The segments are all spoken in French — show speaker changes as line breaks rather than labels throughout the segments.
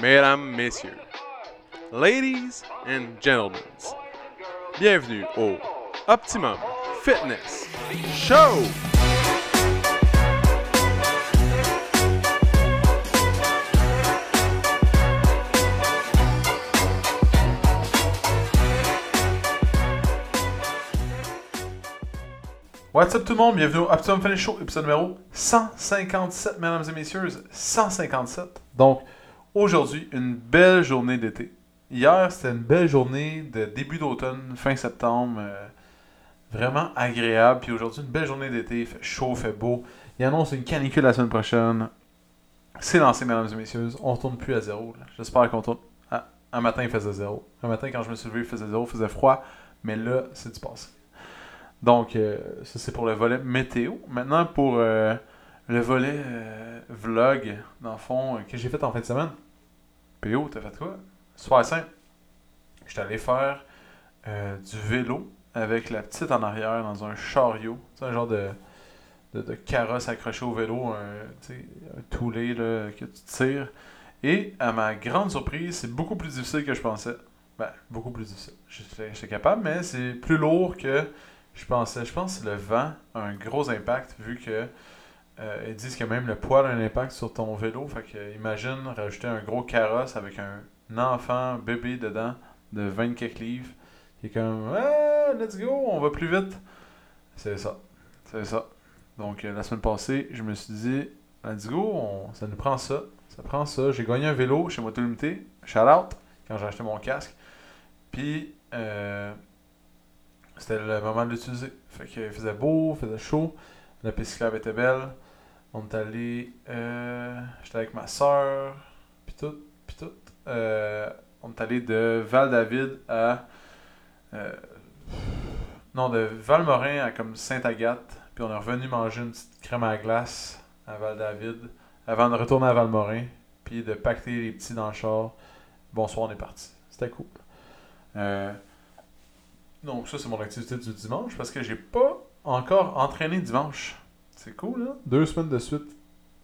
mesdames, messieurs, ladies and gentlemen, bienvenue au Optimum Fitness Show!
What's up tout le monde, bienvenue au Optimum Fitness Show, épisode numéro 157, mesdames et messieurs, 157. Donc, aujourd'hui, une belle journée d'été. Hier, c'était une belle journée de début d'automne, fin septembre, euh, vraiment agréable. Puis aujourd'hui, une belle journée d'été, il fait chaud, fait beau. Il annonce une canicule la semaine prochaine. C'est lancé, mesdames et messieurs, on retourne plus à zéro. J'espère qu'on tourne. Ah, un matin, il faisait zéro. Un matin, quand je me suis levé, il faisait zéro, il faisait froid. Mais là, c'est du passé. Donc, euh, ça c'est pour le volet météo. Maintenant, pour euh, le volet vlog, dans le fond, que j'ai fait en fin de semaine. PO, t'as fait quoi? Super simple. J'étais allé faire euh, du vélo avec la petite en arrière dans un chariot. C'est un genre de, de, carrosse accroché au vélo, un, un toulet là, que tu tires. Et à ma grande surprise, c'est beaucoup plus difficile que je pensais. Ben, beaucoup plus difficile. J'étais capable, mais c'est plus lourd que je pensais. Je pense que le vent a un gros impact vu que euh, ils disent que même le poids a un impact sur ton vélo. Fait que imagine rajouter un gros carrosse avec un enfant bébé dedans de 20 quelques livres. qui est comme ah, let's go, on va plus vite. C'est ça. C'est ça. Donc euh, la semaine passée, je me suis dit let's go, ça nous prend ça. Ça prend ça. J'ai gagné un vélo chez Moto Limité. Shout out quand j'ai acheté mon casque. Puis euh, c'était le moment de l'utiliser. Fait qu'il faisait beau, il faisait chaud. La piste cyclable était belle. On est allé. Euh, J'étais avec ma soeur. Puis tout. Puis tout. Euh, on est allé de Val-David à. euh, non, de Valmorin à comme Sainte-Agathe. Puis on est revenu manger une petite crème à la glace à Val-David. Avant de retourner à Valmorin. Puis de pacter les petits dans le char. Bonsoir, on est parti. C'était cool. Donc ça, c'est mon activité du dimanche parce que j'ai pas encore entraîné dimanche. C'est cool, là. Deux semaines de suite.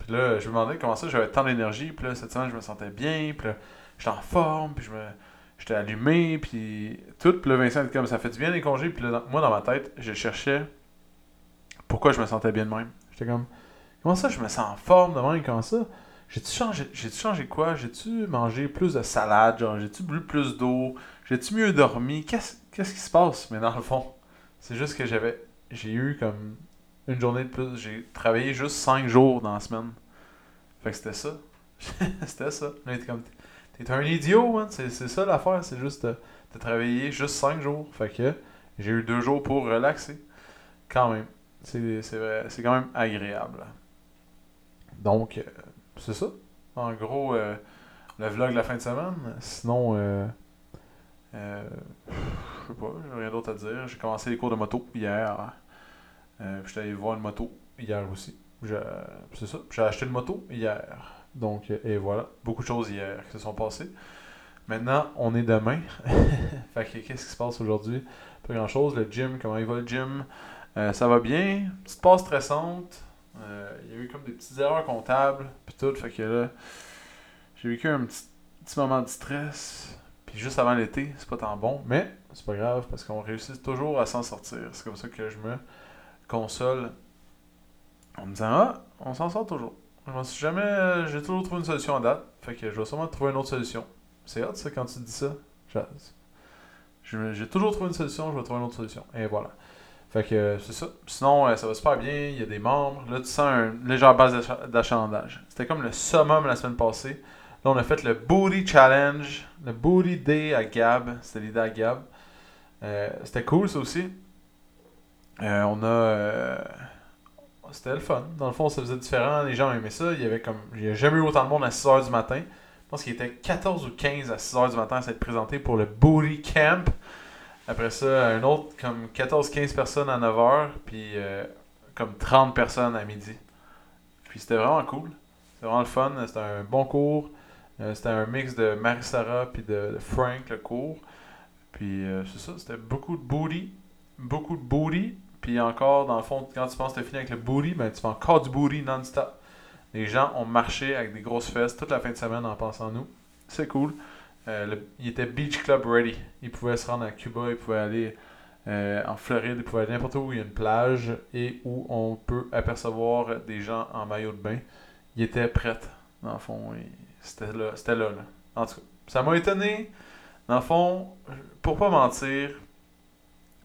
Puis là, je me demandais comment ça, j'avais tant d'énergie. Puis là, cette semaine, je me sentais bien. Puis là, j'étais en forme. Puis je me... J'étais allumé. Puis tout. Puis là, Vincent comme ça fait du bien les congés. Puis là, moi, dans ma tête, je cherchais pourquoi je me sentais bien de même. J'étais comme, comment ça, je me sens en forme de même? Comment ça? J'ai-tu changé, j'ai-tu changé quoi? J'ai-tu mangé plus de salade? Genre, j'ai-tu bu plus d'eau? J'ai-tu mieux dormi? Qu'est-ce qu'est-ce qui se passe? Mais dans le fond, c'est juste que j'avais. J'ai eu comme une journée de plus. J'ai travaillé juste 5 jours dans la semaine. Fait que c'était ça. c'était ça. Là, t'es comme. T'es un idiot, man. C'est ça l'affaire. C'est juste. euh, T'as travaillé juste 5 jours. Fait que j'ai eu 2 jours pour relaxer. Quand même. C'est c'est quand même agréable. Donc, euh, c'est ça. En gros, euh, le vlog de la fin de semaine. Sinon, euh, euh, je sais pas, j'ai rien d'autre à dire. J'ai commencé les cours de moto hier. Euh, j'étais allé voir une moto hier aussi. C'est ça. J'ai acheté une moto hier. Donc, et voilà. Beaucoup de choses hier qui se sont passées. Maintenant, on est demain. fait que qu'est-ce qui se passe aujourd'hui? Pas grand chose. Le gym, comment il va le gym? Euh, ça va bien. Petite passe stressante. Euh, Il y a eu comme des petites erreurs comptables. Puis tout. Fait que là, j'ai vécu un petit, petit moment de stress. Puis juste avant l'été, c'est pas tant bon. Mais c'est pas grave parce qu'on réussit toujours à s'en sortir. C'est comme ça que je me console en me disant Ah, on s'en sort toujours. Je jamais. euh, J'ai toujours trouvé une solution à date. Fait que je vais sûrement trouver une autre solution. C'est hot ça quand tu dis ça. J'ai toujours trouvé une solution, je vais trouver une autre solution. Et voilà. Fait que euh, c'est ça. Sinon, euh, ça va super bien. Il y a des membres. Là, tu sens une légère base d'acha- d'achalandage. C'était comme le summum la semaine passée. Là, on a fait le Booty Challenge, le Booty Day à Gab. C'était l'idée à Gab. C'était cool, ça aussi. Euh, on a. euh, C'était le fun. Dans le fond, ça faisait différent. Les gens aimaient ça. Il y avait comme. A jamais eu autant de monde à 6h du matin. Je pense qu'il était 14 ou 15 à 6h du matin à s'être présenté pour le Booty Camp. Après ça, un autre comme 14-15 personnes à 9h. Puis euh, comme 30 personnes à midi. Puis c'était vraiment cool. C'était vraiment le fun. C'était un bon cours. C'était un mix de Marie-Sara puis de, Frank, le cours. Puis c'est ça, c'était beaucoup de booty. Beaucoup de booty. Puis encore, dans le fond, quand tu penses que t'as fini avec le booty, ben tu fais encore du booty non-stop. Les gens ont marché avec des grosses fesses toute la fin de semaine en pensant nous. c'est cool. Euh, il était Beach Club ready. Il pouvait se rendre à Cuba, il pouvait aller euh, en Floride, il pouvait aller n'importe où il y a une plage et où on peut apercevoir des gens en maillot de bain. Il était prêt, dans le fond. C'était là, c'était là, là. En tout cas, ça m'a étonné. Dans le fond, pour pas mentir,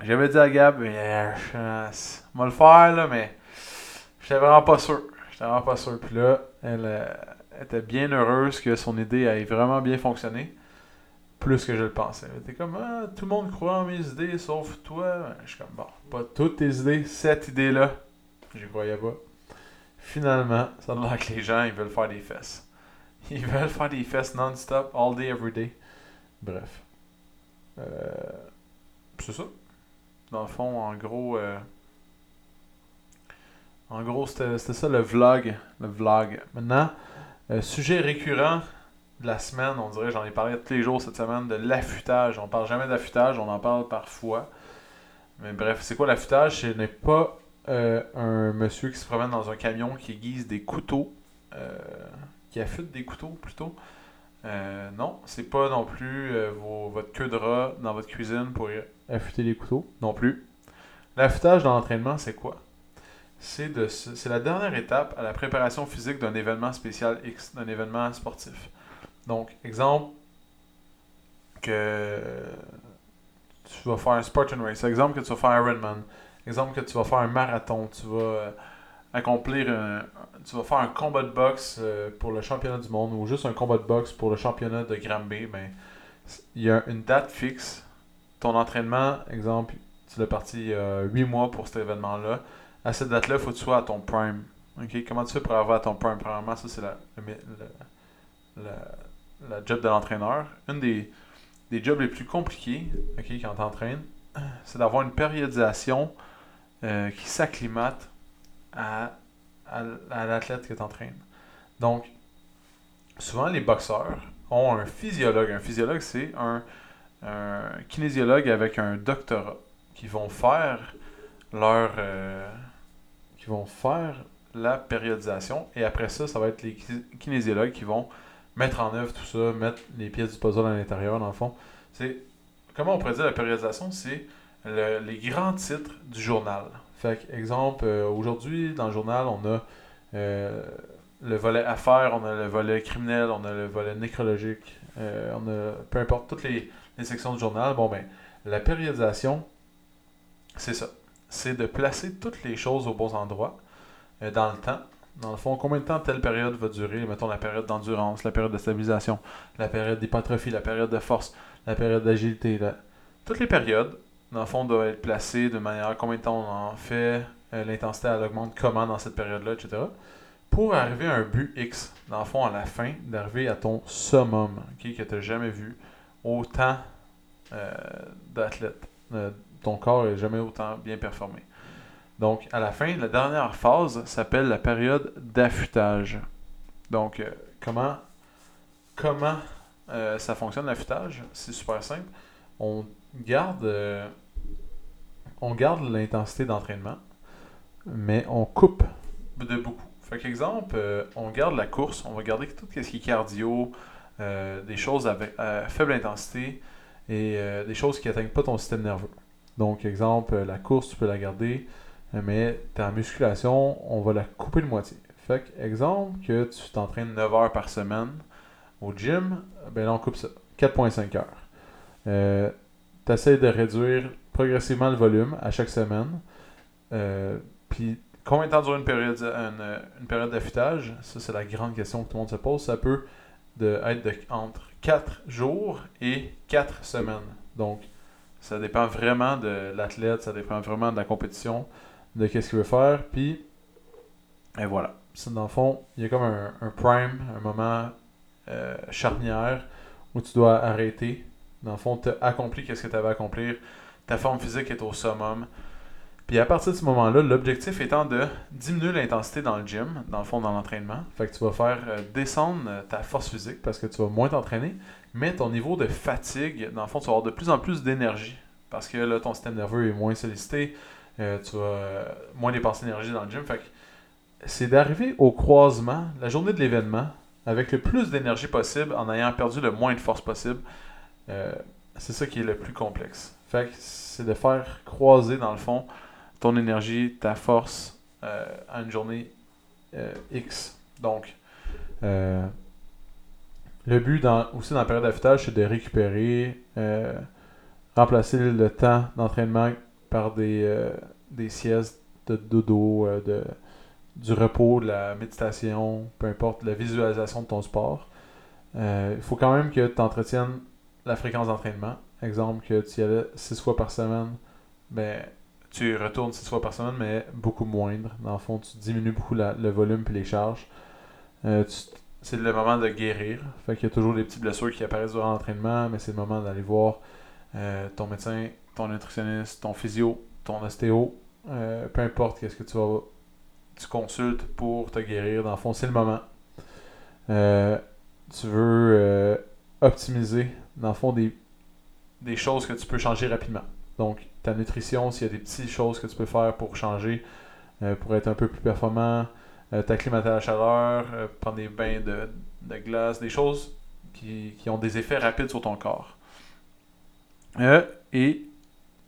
j'avais dit à Gab, yeah, chance. On va le faire, là, mais j'étais vraiment pas sûr. J'étais vraiment pas sûr. Puis là, elle euh, était bien heureuse que son idée ait vraiment bien fonctionné. Plus que je le pensais. Elle était comme, ah, tout le monde croit en mes idées, sauf toi. Je suis comme, bon, pas toutes tes idées, cette idée-là. J'y croyais pas. Finalement, ça a l'air que les gens, ils veulent faire des fesses. Ils veulent faire des fesses non-stop, all day, every day. Bref. Euh, c'est ça. Dans le fond, en gros, euh, en gros, c'était ça le vlog. Le vlog. Maintenant, euh, sujet récurrent de la semaine, on dirait, j'en ai parlé tous les jours cette semaine, de l'affûtage. On parle jamais d'affûtage, on en parle parfois. Mais bref, c'est quoi l'affûtage? Ce n'est pas euh, un monsieur qui se promène dans un camion qui aiguise des couteaux, euh, qui affûte des couteaux plutôt. Euh, non, c'est pas non plus euh, votre queue de rat dans votre cuisine pour affûter les couteaux, non plus. L'affûtage dans l'entraînement, c'est quoi? C'est la dernière étape à la préparation physique d'un événement spécial X, d'un événement sportif. Donc, exemple, que tu vas faire un Spartan Race, exemple que tu vas faire un Ironman, exemple que tu vas faire un marathon, tu vas euh, accomplir un, tu vas faire un combat de boxe euh, pour le championnat du monde ou juste un combat de boxe pour le championnat de Granby, ben, il y a une date fixe. Ton entraînement, exemple, tu l'as parti a 8 mois pour cet événement-là. À cette date-là, il faut que tu sois à ton prime. Comment tu fais pour arriver à ton prime? Premièrement, ça c'est la, job de l'entraîneur. Une des, des jobs les plus compliqués quand tu entraînes, c'est d'avoir une périodisation euh, qui s'acclimate à, à, à l'athlète que tu entraînes. Donc, souvent les boxeurs ont un physiologue. Un physiologue, c'est un, kinésiologue avec un doctorat qui vont faire leur euh, qui vont faire la périodisation et après ça, ça va être les ki- kinésiologues qui vont mettre en œuvre tout ça, mettre les pièces du puzzle à l'intérieur dans le fond. Comment on pourrait dire la périodisation, c'est le- les grands titres du journal. Fait exemple, euh, aujourd'hui, dans le journal, on a euh, le volet affaires, on a le volet criminel, on a le volet nécrologique, euh, on a peu importe toutes les, sections du journal. Bon, ben, la périodisation, c'est ça. C'est de placer toutes les choses aux bons endroits euh, dans le temps. Dans le fond, combien de temps telle période va durer? Mettons la période d'endurance, la période de stabilisation, la période d'hypertrophie, la période de force, la période d'agilité. Toutes les périodes, dans le fond, doivent être placées de manière combien de temps on en fait, euh, l'intensité elle augmente comment dans cette période-là, etc. Pour arriver à un but X, dans le fond, à la fin, d'arriver à ton summum, ok, que tu n'as jamais vu, autant euh, d'athlètes. Euh, ton corps n'est jamais autant bien performé. Donc, à la fin, la dernière phase s'appelle la période d'affûtage. Donc, comment, comment ça fonctionne l'affûtage? C'est super simple. On euh, on garde l'intensité d'entraînement, mais on coupe de beaucoup. Fait qu'exemple, euh, on garde la course, on va garder tout ce qui est cardio, euh, des choses avec à faible intensité et euh, des choses qui n'atteignent pas ton système nerveux. Donc, exemple, la course, tu peux la garder, mais ta musculation, on va la couper de moitié. Fait que, exemple, que tu t'entraînes 9 heures par semaine au gym, ben là, on coupe ça. 4,5 heures. Euh, tu essaies de réduire progressivement le volume à chaque semaine. Euh, Puis, combien de temps dure une période, une, période d'affûtage? Ça, c'est la grande question que tout le monde se pose. Ça peut être de, entre 4 jours et 4 semaines. Donc, ça dépend vraiment de l'athlète, ça dépend vraiment de la compétition, de qu'est-ce qu'il veut faire. Puis, et voilà. Dans le fond, il y a comme un, un prime, un moment euh, charnière où tu dois arrêter. Dans le fond, tu as accompli qu'est-ce que tu avais à accomplir. Ta forme physique est au summum. Puis à partir de ce moment-là, l'objectif étant de diminuer l'intensité dans le gym, dans le fond, dans l'entraînement. Fait que tu vas faire euh, descendre euh, ta force physique parce que tu vas moins t'entraîner, mais ton niveau de fatigue, dans le fond, tu vas avoir de plus en plus d'énergie. Parce que là, ton système nerveux est moins sollicité, euh, tu vas moins dépenser d'énergie dans le gym. Fait que c'est d'arriver au croisement, la journée de l'événement, avec le plus d'énergie possible en ayant perdu le moins de force possible. Euh, c'est ça qui est le plus complexe. C'est de faire croiser, dans le fond, ton énergie, ta force euh, à une journée euh, X. Donc, euh, le but aussi dans la période d'affûtage, c'est de récupérer, remplacer le temps d'entraînement par des, des siestes de dodo, de, du repos, de la méditation, peu importe, la visualisation de ton sport. Il faut quand même que tu entretiennes la fréquence d'entraînement. Exemple, que tu y allais 6 fois par semaine, ben, tu retournes 6 fois par semaine, mais beaucoup moindre. Dans le fond, tu diminues beaucoup le volume et les charges. Euh, c'est le moment de guérir. Fait qu'il y a toujours des petites blessures qui apparaissent durant l'entraînement, mais c'est le moment d'aller voir euh, ton médecin, ton nutritionniste, ton physio, ton ostéo, euh, peu importe qu'est-ce que tu vas tu consultes pour te guérir. Dans le fond, c'est le moment. tu veux optimiser, dans le fond, des, choses que tu peux changer rapidement. Donc, ta nutrition, s'il y a des petites choses que tu peux faire pour changer, euh, pour être un peu plus performant, euh, t'acclimater à la chaleur, euh, prendre des bains de, glace, des choses qui, ont des effets rapides sur ton corps. et,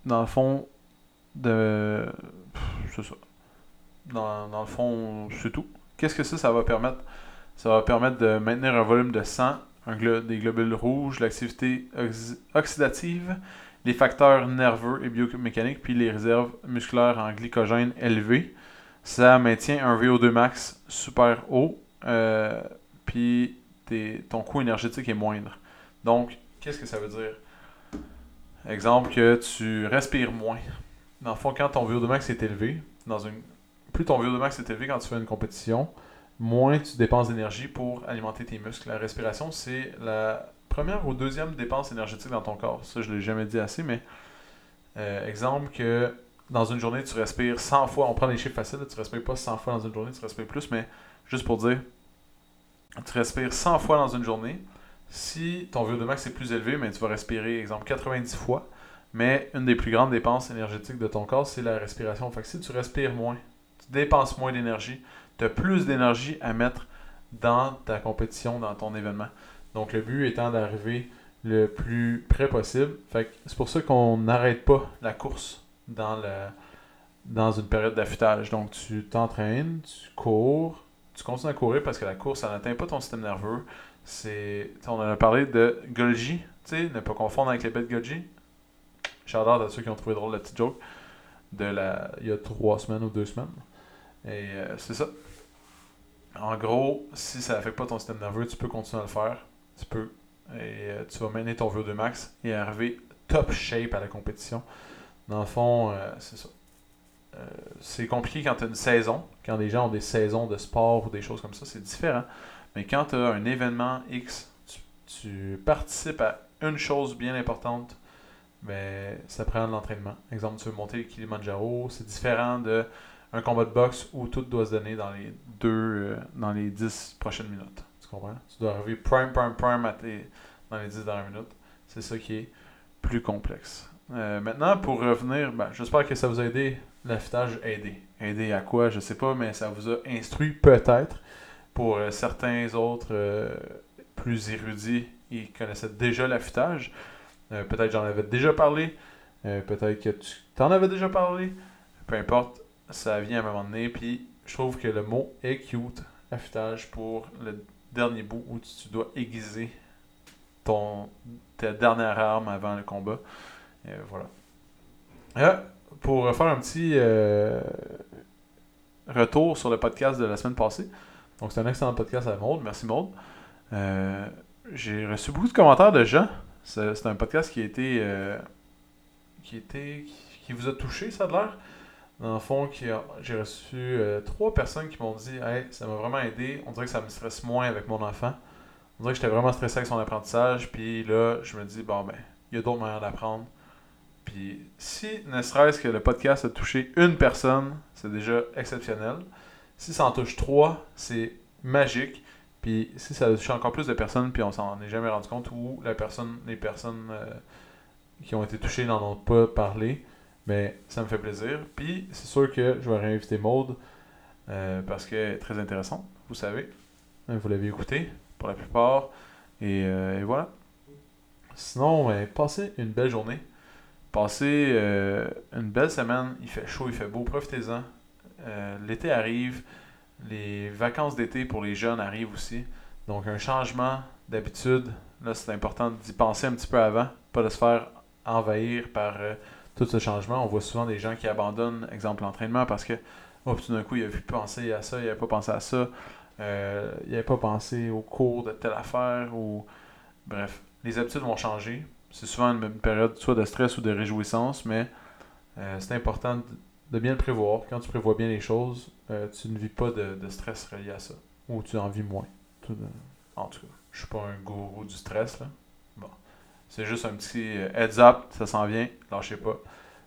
dans le fond, de. C'est ça. Dans, dans, le fond, c'est tout. Qu'est-ce que ça, ça va permettre? Ça va permettre de maintenir un volume de sang des globules rouges, l'activité oxydative, les facteurs nerveux et biomécaniques, puis les réserves musculaires en glycogène élevées. Ça maintient un VO2 max super haut, euh, puis ton coût énergétique est moindre. Donc, qu'est-ce que ça veut dire? Exemple que tu respires moins. Dans le fond, quand ton VO2 max est élevé, dans une... plus ton VO2 max est élevé quand tu fais une compétition, moins tu dépenses d'énergie pour alimenter tes muscles. La respiration, c'est la première ou deuxième dépense énergétique dans ton corps. Ça, je ne l'ai jamais dit assez, mais euh, exemple que dans une journée, tu respires 100 fois. On prend les chiffres faciles, tu respires pas 100 fois dans une journée, tu respires plus, mais juste pour dire, tu respires 100 fois dans une journée. Si ton VO2 max est plus élevé, mais tu vas respirer, exemple, 90 fois. Mais une des plus grandes dépenses énergétiques de ton corps, c'est la respiration. Fait que si tu respires moins, tu dépenses moins d'énergie, tu as plus d'énergie à mettre dans ta compétition, dans ton événement. Donc le but étant d'arriver le plus près possible. C'est pour ça qu'on n'arrête pas la course dans la dans une période d'affûtage. Donc tu t'entraînes, tu cours, tu continues à courir parce que la course, ça n'atteint pas ton système nerveux. C'est, on en a parlé de Golgi, tu sais, ne pas confondre avec les bêtes Golgi. J'adore à ceux qui ont trouvé drôle la petite joke de la, il y a trois semaines ou deux semaines. Et euh, c'est ça. En gros, si ça n'affecte pas ton système nerveux, tu peux continuer à le faire. Tu peux. Et euh, tu vas mener ton VO2 max et arriver top shape à la compétition. Dans le fond, euh, c'est ça. c'est compliqué quand tu as une saison. Quand les gens ont des saisons de sport ou des choses comme ça, c'est différent. Mais quand tu as un événement X, tu, participes à une chose bien importante, ben, ça prend de l'entraînement. Exemple, tu veux monter le Kilimanjaro, c'est différent de un combat de boxe où tout doit se donner dans les deux, euh, dans les 10 prochaines minutes. Tu comprends? Tu dois arriver prime, prime, prime dans les 10 dernières minutes. C'est ça qui est plus complexe. Euh, maintenant, pour revenir, ben, j'espère que ça vous a aidé. L'affûtage aidé. Aidé à quoi? Je sais pas, mais ça vous a instruit peut-être. Pour euh, certains autres plus érudits, ils connaissaient déjà l'affûtage. peut-être j'en avais déjà parlé. peut-être que tu t'en avais déjà parlé. Peu importe ça vient à un moment donné. Puis je trouve que le mot est cute, affûtage, pour le dernier bout où tu, dois aiguiser ton, ta dernière arme avant le combat. Et voilà. Euh, pour faire un petit euh, retour sur le podcast de la semaine passée. Donc, c'est un excellent podcast à Maud. Merci Maud. Euh, j'ai reçu beaucoup de commentaires de gens. C'est un podcast qui a été. qui, était, qui vous a touché, ça a l'air. Dans le fond, j'ai reçu euh, trois personnes qui m'ont dit Hey, ça m'a vraiment aidé. On dirait que ça me stresse moins avec mon enfant. On dirait que j'étais vraiment stressé avec son apprentissage. Puis là, je me dis Bon, ben, il y a d'autres manières d'apprendre. Puis si, ne serait-ce que le podcast a touché une personne, c'est déjà exceptionnel. Si ça en touche trois, c'est magique. Puis si ça a touché encore plus de personnes, puis on s'en est jamais rendu compte, ou la personne, les personnes euh, qui ont été touchées n'en ont pas parlé, mais ça me fait plaisir. Puis c'est sûr que je vais réinviter Maude euh, parce qu'elle est très intéressante, vous savez. Vous l'avez écouté. pour la plupart. Et, euh, voilà. Sinon, ben, passez une belle journée. Passez euh, une belle semaine. Il fait chaud, il fait beau. Profitez-en. Euh, L'été arrive. Les vacances d'été pour les jeunes arrivent aussi. Donc, un changement d'habitude. Là, c'est important d'y penser un petit peu avant. Pas de se faire envahir par euh, tout ce changement. On voit souvent des gens qui abandonnent, exemple, l'entraînement parce que oh, tout d'un coup, il a vu penser à ça, il n'avait pas pensé à ça. Euh, il n'avait pas pensé au cours de telle affaire ou. Bref, les habitudes vont changer. C'est souvent une, période soit de stress ou de réjouissance, mais euh, c'est important de, bien le prévoir. Quand tu prévois bien les choses, euh, tu ne vis pas de, stress relié à ça. Ou tu en vis moins. En tout cas, je suis pas un gourou du stress. Là. C'est juste un petit euh, heads up, ça s'en vient, lâchez pas.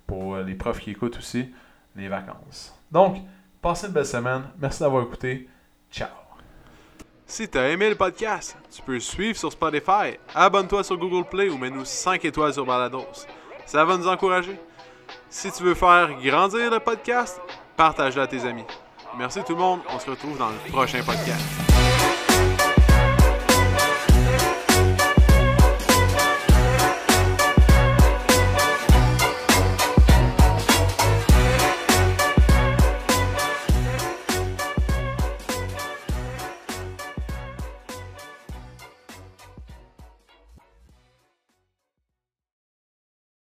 Pour euh, les profs qui écoutent aussi, les vacances. Donc, passez une belle semaine. Merci d'avoir écouté. Ciao.
Si t'as aimé le podcast, tu peux suivre sur Spotify, abonne-toi sur Google Play ou mets-nous 5 étoiles sur Balados. Ça va nous encourager. Si tu veux faire grandir le podcast, partage-le à tes amis. Merci tout le monde, on se retrouve dans le prochain podcast.